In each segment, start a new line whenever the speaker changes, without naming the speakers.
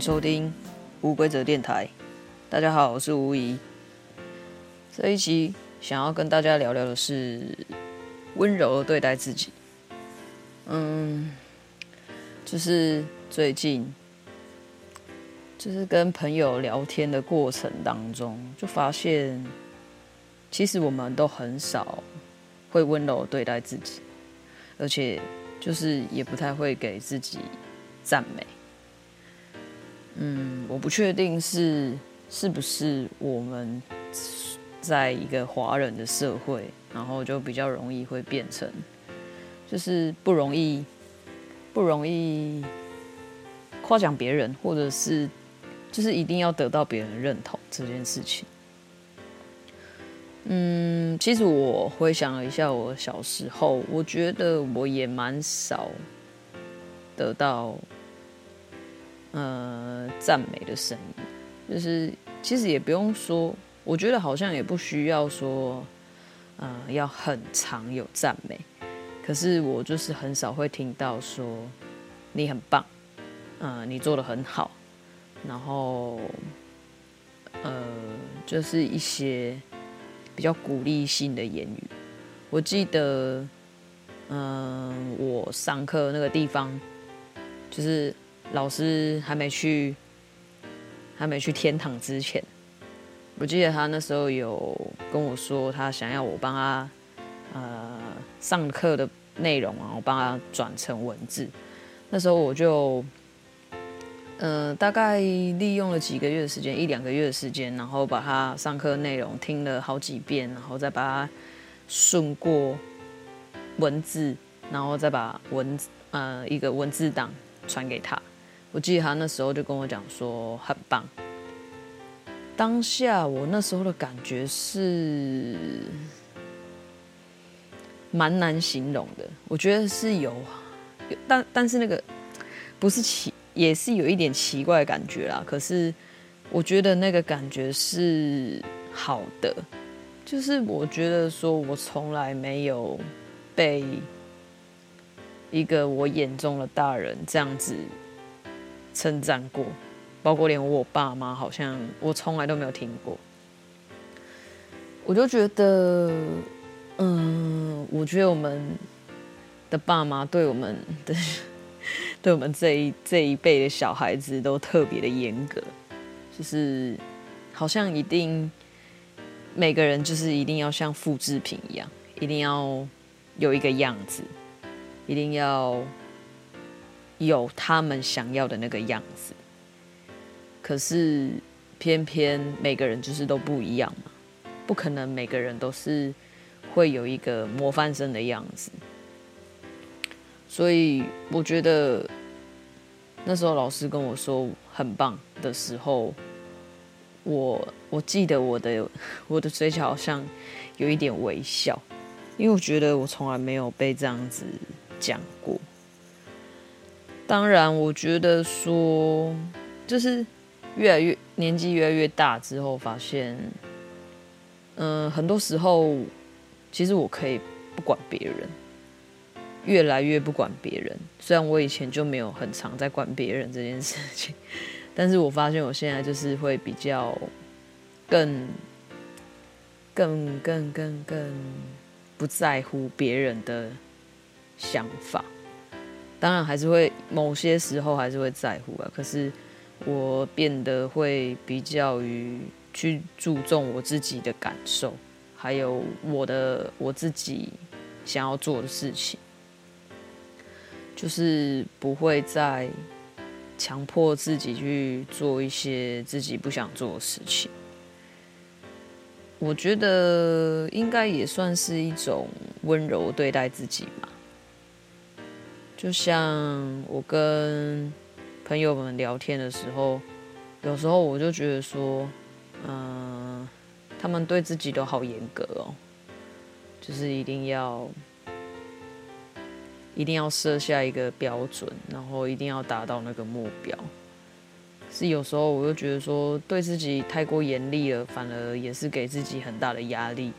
收听无规则电台。大家好，我是吴怡。这一期想要跟大家聊聊的是温柔的对待自己。嗯，就是最近，就是跟朋友聊天的过程当中，就发现，其实我们都很少会温柔对待自己，而且就是也不太会给自己赞美。嗯，我不确定是是不是我们在一个华人的社会，然后就比较容易会变成，就是不容易不容易夸奖别人，或者是就是一定要得到别人认同这件事情。嗯，其实我回想了一下我小时候，我觉得我也蛮少得到。呃，赞美的声音，就是其实也不用说，我觉得好像也不需要说，呃，要很常有赞美。可是我就是很少会听到说你很棒，呃，你做得很好，然后呃，就是一些比较鼓励性的言语。我记得，嗯、我上课那个地方就是。老师还没去，还没去天堂之前，我记得他那时候有跟我说，他想要我帮他，呃，上课的内容啊，我帮他转成文字。那时候我就，呃，大概利用了几个月的时间，一两个月的时间，然后把他上课内容听了好几遍，然后再把它顺过文字，然后再把文字，呃，一个文字档传给他。我记得他那时候就跟我讲说很棒。当下我那时候的感觉是蛮难形容的。我觉得是有，但但是那个不是奇，也是有一点奇怪的感觉啦。可是我觉得那个感觉是好的，就是我觉得说我从来没有被一个我眼中的大人这样子。称赞过，包括连我爸妈，好像我从来都没有听过。我就觉得，嗯，我觉得我们的爸妈对我们的，对我们这一这一辈的小孩子都特别的严格，就是好像一定每个人就是一定要像复制品一样，一定要有一个样子，一定要。有他们想要的那个样子，可是偏偏每个人就是都不一样嘛，不可能每个人都是会有一个模范生的样子。所以我觉得那时候老师跟我说很棒的时候，我我记得我的 我的嘴角好像有一点微笑，因为我觉得我从来没有被这样子讲过。当然，我觉得说，就是越来越年纪越来越大之后，发现，嗯，很多时候其实我可以不管别人，越来越不管别人。虽然我以前就没有很常在管别人这件事情，但是我发现我现在就是会比较更、更、更、更、更不在乎别人的想法。当然还是会，某些时候还是会在乎啊。可是我变得会比较于去注重我自己的感受，还有我的我自己想要做的事情，就是不会再强迫自己去做一些自己不想做的事情。我觉得应该也算是一种温柔对待自己嘛。就像我跟朋友们聊天的时候，有时候我就觉得说，嗯、他们对自己都好严格哦，就是一定要，一定要设下一个标准，然后一定要达到那个目标。是有时候我就觉得说，对自己太过严厉了，反而也是给自己很大的压力。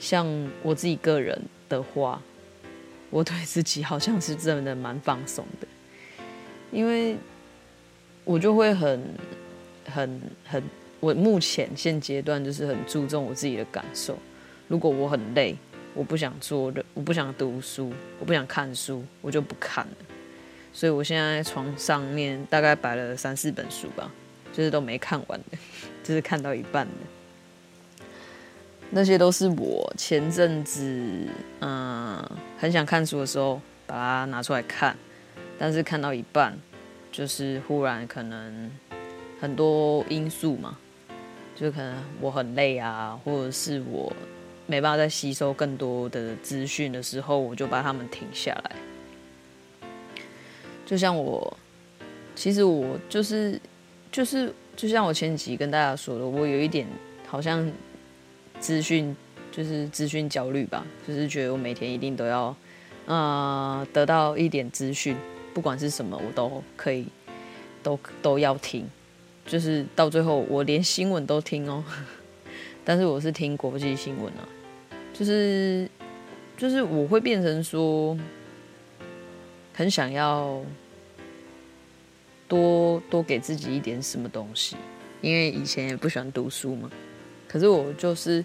像我自己个人的话。我对自己好像是真的蛮放松的，因为我就会很很很，我目前现阶段就是很注重我自己的感受。如果我很累，我不想做的，我不想读书，我不想看书，我就不看了。所以我现在床上面大概摆了三四本书吧，就是都没看完的，就是看到一半的。那些都是我前阵子嗯很想看书的时候把它拿出来看，但是看到一半，就是忽然可能很多因素嘛，就可能我很累啊，或者是我没办法再吸收更多的资讯的时候，我就把它们停下来。就像我，其实我就是就是，就像我前几集跟大家说的，我有一点好像资讯就是资讯焦虑吧，就是觉得我每天一定都要呃得到一点资讯，不管是什么我都可以都都要听，就是到最后我连新闻都听哦，但是我是听国际新闻啊，就是就是我会变成说。很想要多多给自己一点什么东西，因为以前也不喜欢读书嘛。可是我就是，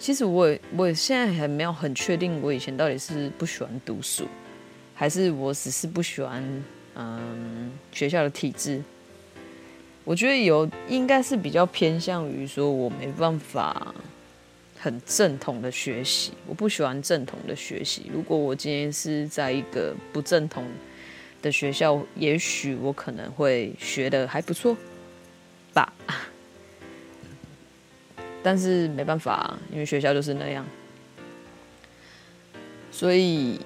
其实我我现在还没有很确定，我以前到底是不喜欢读书，还是我只是不喜欢嗯学校的体制。我觉得有应该是比较偏向于说我没办法。很正统的学习，我不喜欢正统的学习。如果我今天是在一个不正统的学校，也许我可能会学得还不错吧。但是没办法，因为学校就是那样。所以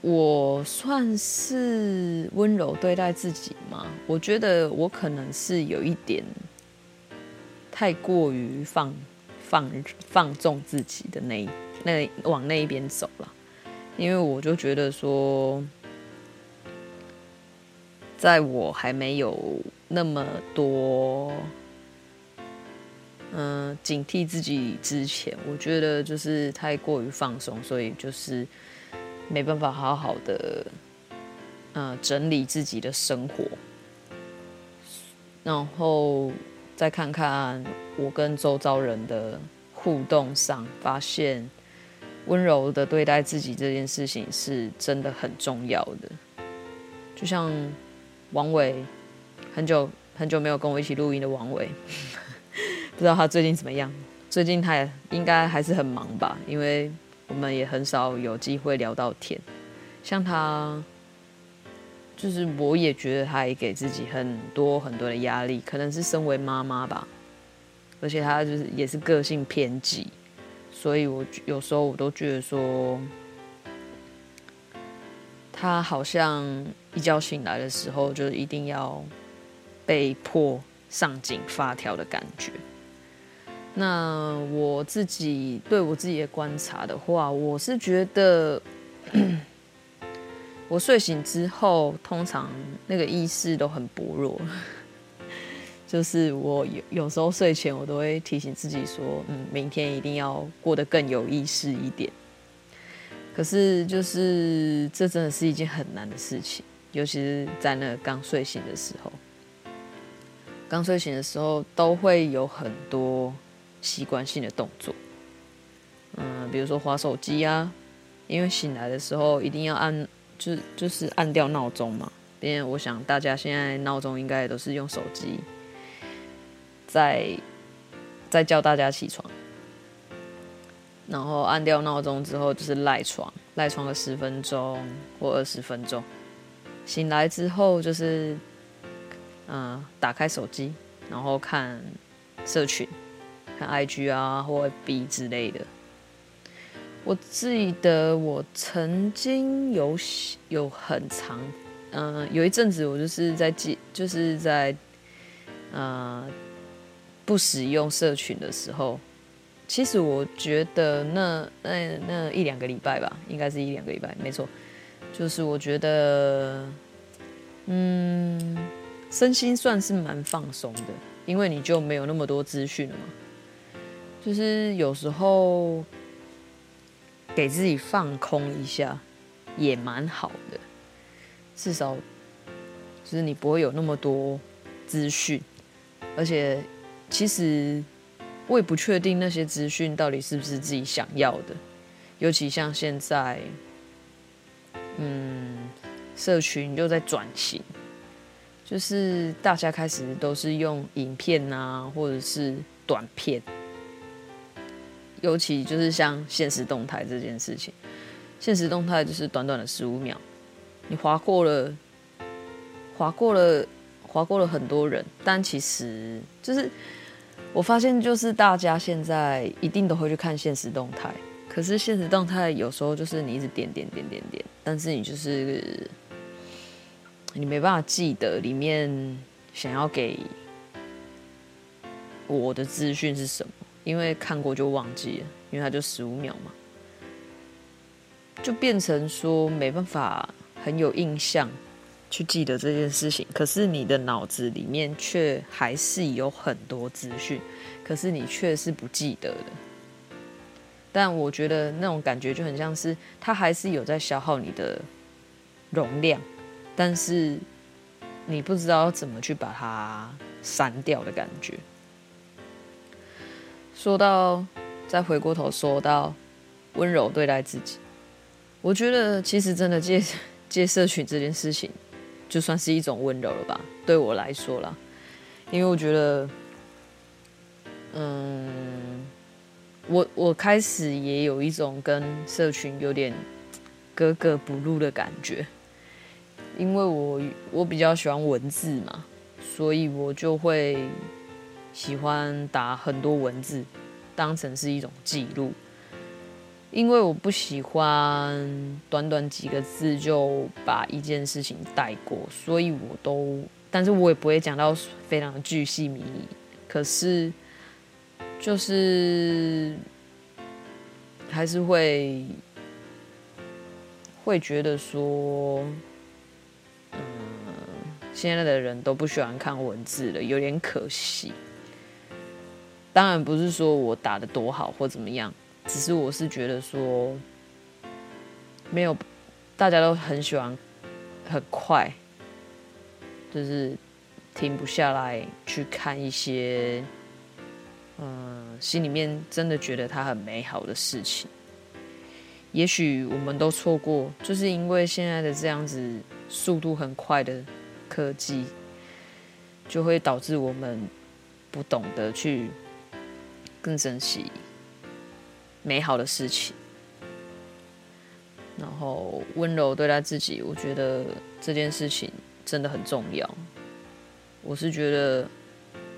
我算是温柔对待自己吗？我觉得我可能是有一点太过于放。放放纵自己的那那往那一边走了，因为我就觉得说，在我还没有那么多嗯警惕自己之前，我觉得就是太过于放松，所以就是没办法好好的嗯整理自己的生活，然后。再看看我跟周遭人的互动上，发现温柔的对待自己这件事情是真的很重要的。就像王伟，很久很久没有跟我一起录音的王伟，不知道他最近怎么样？最近他也应该还是很忙吧，因为我们也很少有机会聊到天。像他。就是我也觉得他也给自己很多很多的压力，可能是身为妈妈吧，而且他就是也是个性偏激，所以我有时候我都觉得说，他好像一觉醒来的时候就一定要被迫上紧发条的感觉。那我自己对我自己的观察的话，我是觉得。我睡醒之后，通常那个意识都很薄弱。就是我有有时候睡前，我都会提醒自己说：“嗯，明天一定要过得更有意识一点。”可是，就是这真的是一件很难的事情，尤其是在那刚睡醒的时候。刚睡醒的时候，都会有很多习惯性的动作。嗯，比如说滑手机啊，因为醒来的时候一定要按。就就是按掉闹钟嘛，因为我想大家现在闹钟应该也都是用手机在在叫大家起床，然后按掉闹钟之后就是赖床，赖床个十分钟或二十分钟，醒来之后就是嗯打开手机，然后看社群，看 IG 啊或 b 之类的。我记得我曾经有有很长，嗯、有一阵子我就是在记，就是在，呃，不使用社群的时候，其实我觉得那那那一两个礼拜吧，应该是一两个礼拜，没错，就是我觉得，嗯，身心算是蛮放松的，因为你就没有那么多资讯了嘛，就是有时候。给自己放空一下，也蛮好的。至少，就是你不会有那么多资讯，而且其实我也不确定那些资讯到底是不是自己想要的，尤其像现在，嗯，社群又在转型，就是大家开始都是用影片啊，或者是短片，尤其就是像现实动态这件事情，现实动态就是短短的十五秒，你划过了，划过了。划过了很多人，但其实就是我发现，就是大家现在一定都会去看现实动态。可是现实动态有时候就是你一直点点点点点，但是你就是你没办法记得里面想要给我的资讯是什么，因为看过就忘记了，因为它就十五秒嘛，就变成说没办法很有印象。去记得这件事情，可是你的脑子里面却还是有很多资讯，可是你却是不记得的。但我觉得那种感觉就很像是，它还是有在消耗你的容量，但是你不知道怎么去把它删掉的感觉。说到，再回过头说到温柔对待自己，我觉得其实真的借 借社群这件事情。就算是一种温柔了吧，对我来说啦，因为我觉得，嗯，我我开始也有一种跟社群有点格格不入的感觉，因为我我比较喜欢文字嘛，所以我就会喜欢打很多文字，当成是一种记录。因为我不喜欢短短几个字就把一件事情带过，所以我都，但是我也不会讲到非常的巨细靡遗。可是，就是还是会会觉得说，现在的人都不喜欢看文字了，有点可惜。当然不是说我打的多好或怎么样。只是我是觉得说，没有，大家都很喜欢很快，就是停不下来去看一些，嗯，心里面真的觉得它很美好的事情。也许我们都错过，就是因为现在的这样子速度很快的科技，就会导致我们不懂得去更珍惜。美好的事情，然后温柔对待自己，我觉得这件事情真的很重要。我是觉得，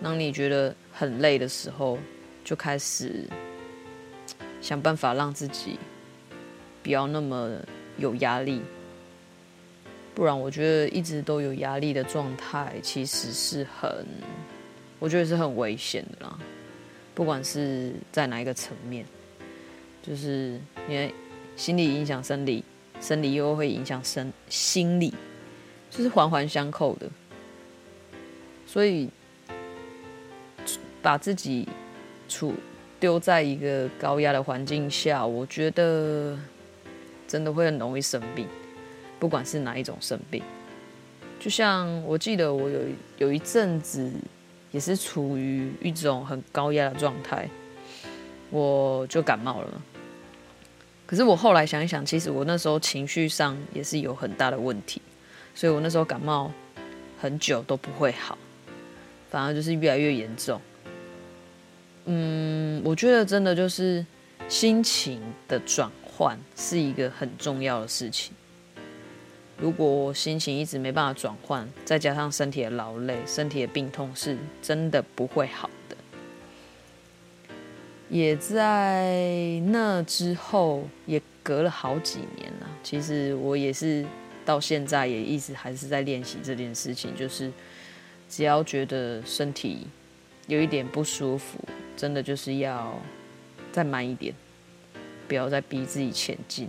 当你觉得很累的时候，就开始想办法让自己不要那么有压力，不然我觉得一直都有压力的状态，其实是很，我觉得是很危险的啦。不管是在哪一个层面。就是因为心理影响生理，生理又会影响生心理，就是环环相扣的。所以把自己处丢在一个高压的环境下，我觉得真的会很容易生病，不管是哪一种生病。就像我记得我有有一阵子也是处于一种很高压的状态，我就感冒了。可是我后来想一想，其实我那时候情绪上也是有很大的问题，所以我那时候感冒很久都不会好，反而就是越来越严重。嗯，我觉得真的就是心情的转换是一个很重要的事情。如果心情一直没办法转换，再加上身体的劳累、身体的病痛，是真的不会好的。也在那之后，也隔了好几年了。其实我也是到现在也一直还是在练习这件事情，就是只要觉得身体有一点不舒服，真的就是要再慢一点，不要再逼自己前进。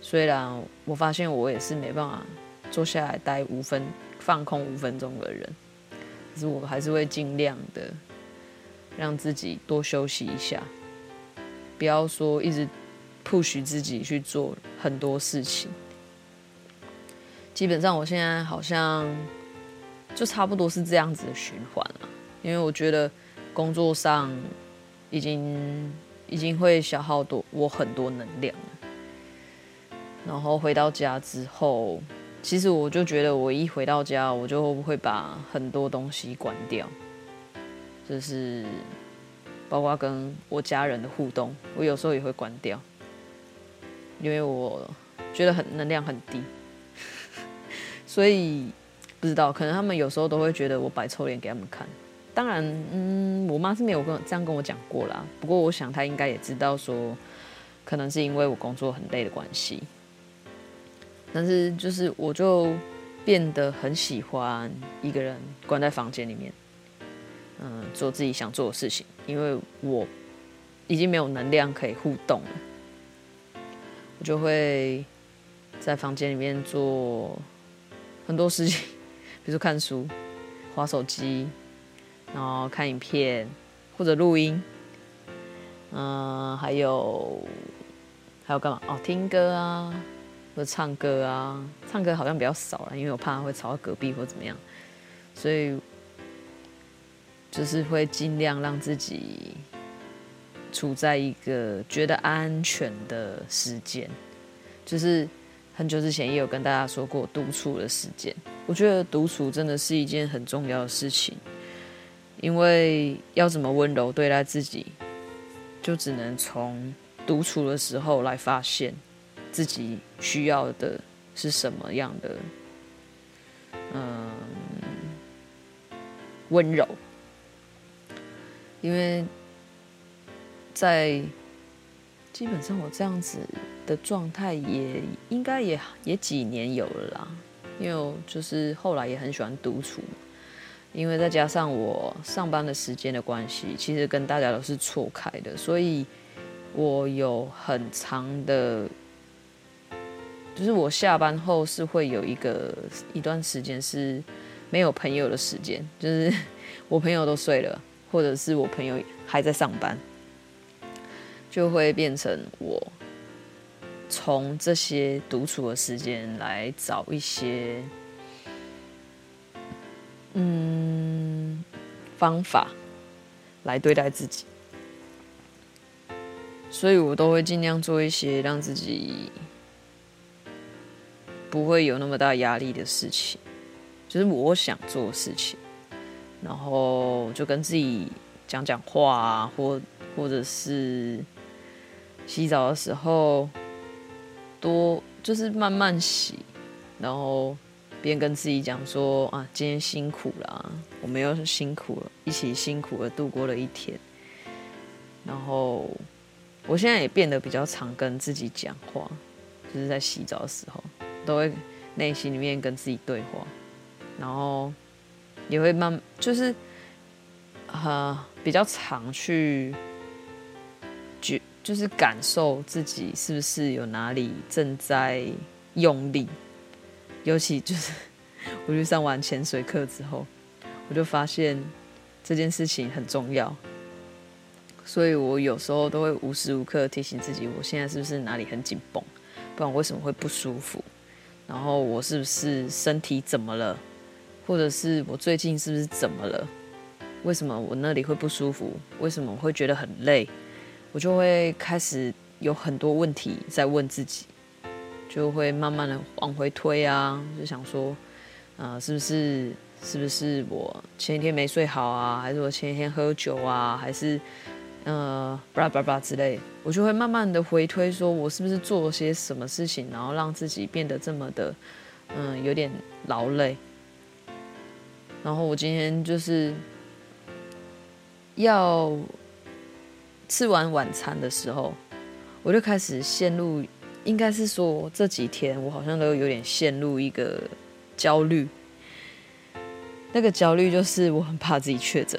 虽然我发现我也是没办法坐下来待五分放空五分钟的人，可是我还是会尽量的。让自己多休息一下，不要说一直 push 自己去做很多事情。基本上，我现在好像就差不多是这样子的循环了。因为我觉得工作上已经已经会消耗多我很多能量，然后回到家之后，其实我就觉得我一回到家，我就会把很多东西关掉，就是包括跟我家人的互动，我有时候也会关掉，因为我觉得很能量很低，所以不知道，可能他们有时候都会觉得我摆臭脸给他们看。当然，嗯，我妈是没有跟这样跟我讲过啦。不过，我想她应该也知道说，可能是因为我工作很累的关系。但是，就是我就变得很喜欢一个人关在房间里面，嗯，做自己想做的事情，因为我已经没有能量可以互动了。我就会在房间里面做很多事情，比如说看书、划手机。然后看影片，或者录音，嗯、还有还有干嘛？哦，听歌啊，或唱歌啊。唱歌好像比较少了，因为我怕会吵到隔壁或怎么样，所以就是会尽量让自己处在一个觉得安全的时间。就是很久之前也有跟大家说过独处的时间，我觉得独处真的是一件很重要的事情。因为要怎么温柔对待自己，就只能从独处的时候来发现自己需要的是什么样的，嗯，温柔。因为在基本上我这样子的状态也应该也也几年有了啦，因为就是后来也很喜欢独处。因为再加上我上班的时间的关系，其实跟大家都是错开的，所以我有很长的，就是我下班后是会有一个一段时间是没有朋友的时间，就是 我朋友都睡了，或者是我朋友还在上班，就会变成我从这些独处的时间来找一些。嗯，方法来对待自己，所以我都会尽量做一些让自己不会有那么大压力的事情，就是我想做的事情，然后就跟自己讲讲话啊，或或者是洗澡的时候多就是慢慢洗，然后。边跟自己讲说啊，今天辛苦了，我们又是辛苦了，一起辛苦的度过了一天。然后我现在也变得比较常跟自己讲话，就是在洗澡的时候，都会内心里面跟自己对话，然后也会慢，就是啊比较常去觉，就是感受自己是不是有哪里正在用力。尤其就是我去上完潜水课之后，我就发现这件事情很重要，所以我有时候都会无时无刻提醒自己，我现在是不是哪里很紧绷，不然为什么会不舒服？然后我是不是身体怎么了？或者是我最近是不是怎么了？为什么我那里会不舒服？为什么我会觉得很累？我就会开始有很多问题在问自己。就会慢慢的往回推啊，就想说，呃，是不是是不是我前一天没睡好啊，还是我前一天喝酒啊，还是呃，巴拉巴拉之类，我就会慢慢的回推，说我是不是做了些什么事情，然后让自己变得这么的，嗯、有点劳累。然后我今天就是要吃完晚餐的时候，我就开始陷入。应该是说这几天我好像都有点陷入一个焦虑，那个焦虑就是我很怕自己确诊，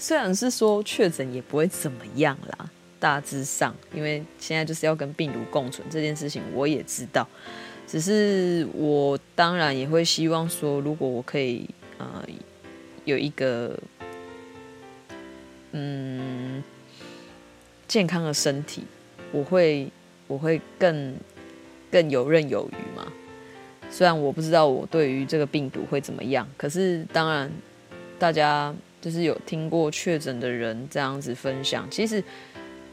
虽然是说确诊也不会怎么样啦，大致上，因为现在就是要跟病毒共存这件事情我也知道，只是我当然也会希望说，如果我可以呃有一个嗯健康的身体，我会。我会更更游刃有余嘛，虽然我不知道我对于这个病毒会怎么样，可是当然大家就是有听过确诊的人这样子分享，其实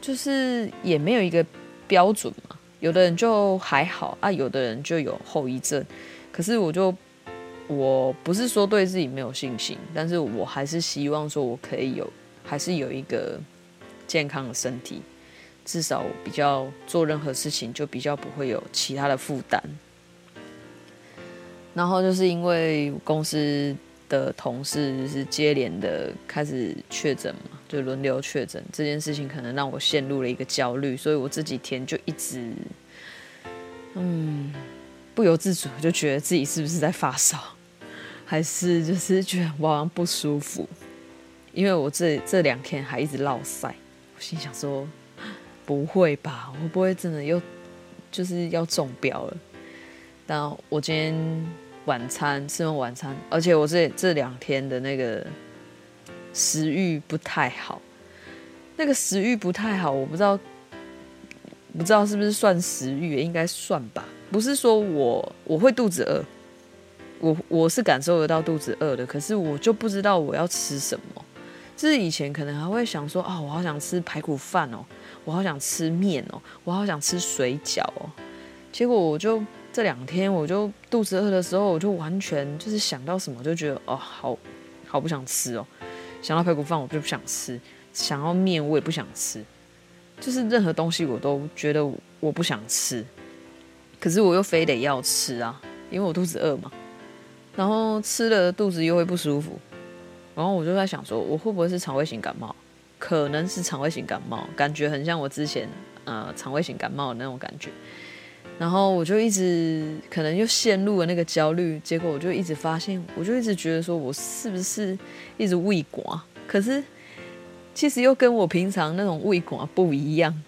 就是也没有一个标准嘛。有的人就还好啊，有的人就有后遗症。可是我就我不是说对自己没有信心，但是我还是希望说我可以有，还是有一个健康的身体，至少我比较做任何事情就比较不会有其他的负担。然后就是因为公司的同事就是接连的开始确诊嘛，就轮流确诊这件事情，可能让我陷入了一个焦虑，所以我这几天就一直，嗯，不由自主就觉得自己是不是在发烧，还是就是觉得我好像不舒服，因为我这这两天还一直落晒，我心想说，不会吧，我不会真的又就是要中标了，但我今天。晚餐吃完晚餐，而且我这这两天的那个食欲不太好，那个食欲不太好，我不知道，不知道是不是算食欲，应该算吧。不是说我我会肚子饿，我我是感受得到肚子饿的，可是我就不知道我要吃什么。就是以前可能还会想说啊、我好想吃排骨饭哦，我好想吃面哦，我好想吃水饺哦，结果我就。这两天我就肚子饿的时候，我就完全就是想到什么就觉得哦，好好不想吃哦。想到排骨饭我就不想吃，想要面我也不想吃，就是任何东西我都觉得我不想吃，可是我又非得要吃啊，因为我肚子饿嘛。然后吃了肚子又会不舒服，然后我就在想说，我会不会是肠胃型感冒？可能是肠胃型感冒，感觉很像我之前呃肠胃型感冒的那种感觉。然后我就一直可能又陷入了那个焦虑，结果我就一直发现，我就一直觉得说我是不是一直胃寒？可是其实又跟我平常那种胃寒不一样，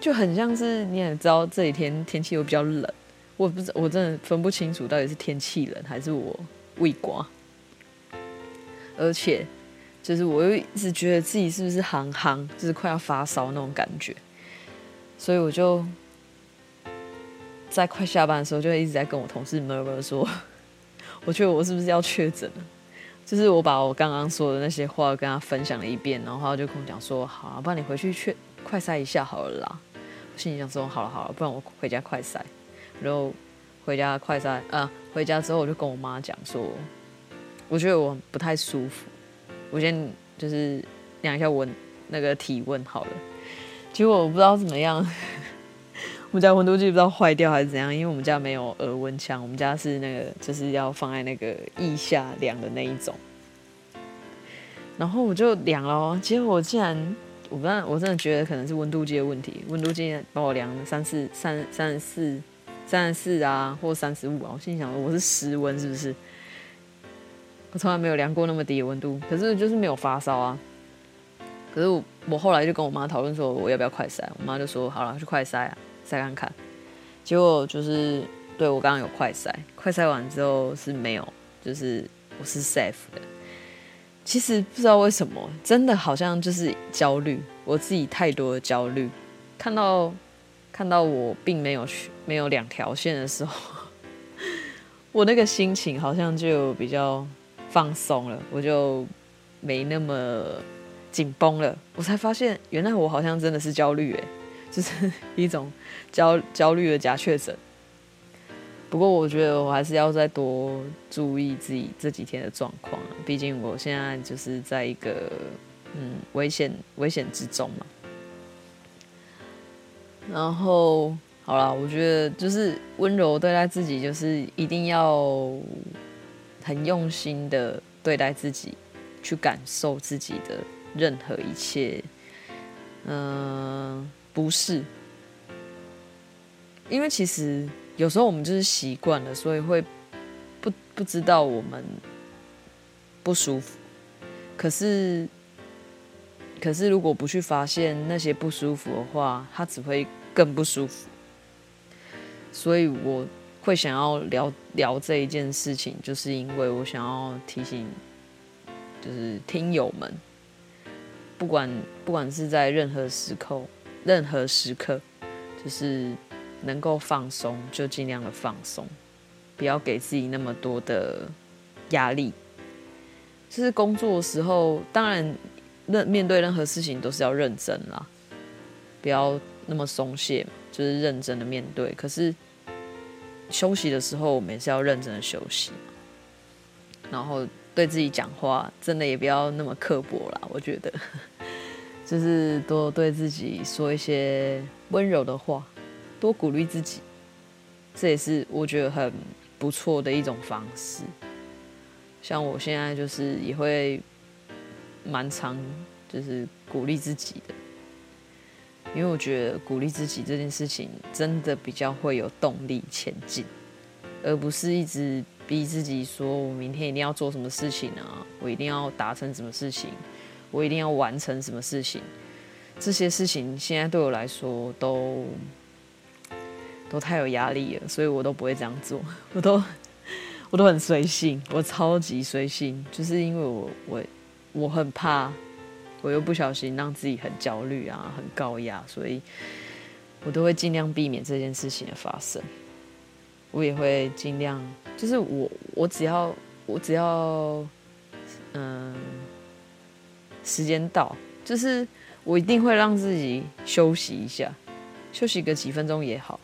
就很像是你也知道这几天天气又比较冷，我不知我真的分不清楚到底是天气冷还是我胃寒，而且就是我又一直觉得自己是不是憨憨，就是快要发烧那种感觉，所以我就。在快下班的时候，就一直在跟我同事 murmur 说，我觉得我是不是要确诊了？就是我把我刚刚说的那些话跟他分享了一遍，然后他就跟我讲说：“好啊，不然你回去确快筛一下好了啦。”我心里想说：“好了好了，不然我回家快筛。”然后回家快筛啊，回家之后我就跟我妈讲说：“我觉得我不太舒服，我先就是量一下温那个体温好了。”结果我不知道怎么样。我们家温度计不知道坏掉还是怎样，因为我们家没有额温枪，我们家是那个就是要放在那个腋下量的那一种。然后我就量了，结果竟然，我不知道，我真的觉得可能是温度计的问题，温度计帮我量了三四三三十四三十四啊，或三十五啊，我心里想说我是失温是不是？我从来没有量过那么低的温度，可是就是没有发烧啊。可是我我后来就跟我妈讨论说我要不要快筛，我妈就说好了，去快筛啊。再看看，结果就是对我刚刚有快筛，快筛完之后是没有，就是我是 safe 的。其实不知道为什么，真的好像就是焦虑，我自己太多的焦虑。看到看到我并没有去没有两条线的时候，我那个心情好像就比较放松了，我就没那么紧绷了。我才发现，原来我好像真的是焦虑诶。就是 一种焦焦虑的假确诊。不过我觉得我还是要再多注意自己这几天的状况，毕竟我现在就是在一个嗯危险危险之中嘛。然后好啦，我觉得就是温柔对待自己，就是一定要很用心的对待自己，去感受自己的任何一切，嗯。不是，因为其实有时候我们就是习惯了，所以会不不知道我们不舒服。可是，可是如果不去发现那些不舒服的话，它只会更不舒服。所以我会想要聊聊这一件事情，就是因为我想要提醒，就是听友们，不管不管是在任何时刻。任何时刻，就是能够放松就尽量的放松，不要给自己那么多的压力。就是工作的时候，当然认面对任何事情都是要认真啦，不要那么松懈，就是认真的面对。可是休息的时候，我们也是要认真的休息。然后对自己讲话，真的也不要那么刻薄啦。我觉得，就是多对自己说一些温柔的话，多鼓励自己，这也是我觉得很不错的一种方式。像我现在就是也会蛮常就是鼓励自己的，因为我觉得鼓励自己这件事情真的比较会有动力前进，而不是一直。逼自己说，我明天一定要做什么事情啊？我一定要达成什么事情？我一定要完成什么事情？这些事情现在对我来说都都太有压力了，所以我都不会这样做。我都我都很随性，我超级随性，就是因为我我我很怕，我又不小心让自己很焦虑啊，很高压，所以我都会尽量避免这件事情的发生。我也会尽量。就是我，我只要我只要，嗯，时间到，就是我一定会让自己休息一下，休息个几分钟也好。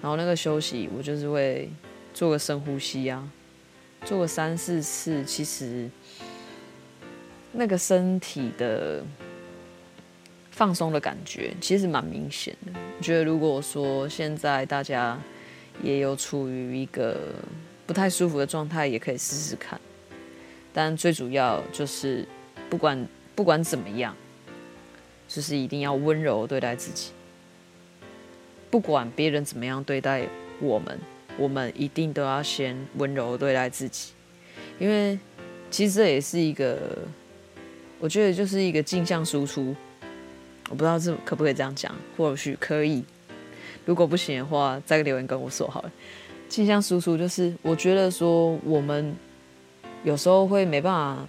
然后那个休息，我就是会做个深呼吸啊，做个三四次。其实那个身体的放松的感觉，其实蛮明显的。我觉得如果说现在大家也有处于一个不太舒服的状态也可以试试看，但最主要就是不管不管怎么样，就是一定要温柔对待自己。不管别人怎么样对待我们，我们一定都要先温柔对待自己，因为其实这也是一个，我觉得就是一个镜像输出。我不知道这可不可以这样讲，或许可以。如果不行的话，再留言跟我说好了。镜像输出就是，我觉得说我们有时候会没办法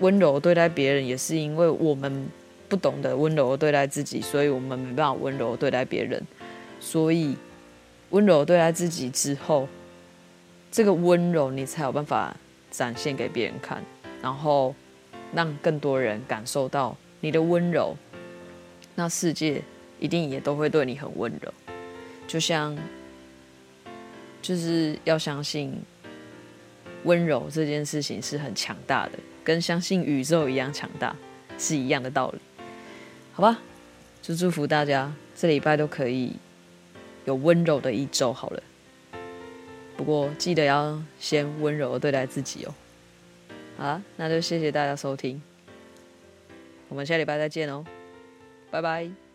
温柔对待别人，也是因为我们不懂得温柔对待自己，所以我们没办法温柔对待别人。所以温柔对待自己之后，这个温柔你才有办法展现给别人看，然后让更多人感受到你的温柔，那世界一定也都会对你很温柔，就像。就是要相信温柔这件事情是很强大的，跟相信宇宙一样强大是一样的道理，好吧？就祝福大家这礼拜都可以有温柔的一周好了。不过记得要先温柔对待自己哦。好，那就谢谢大家收听，我们下礼拜再见哦，拜拜。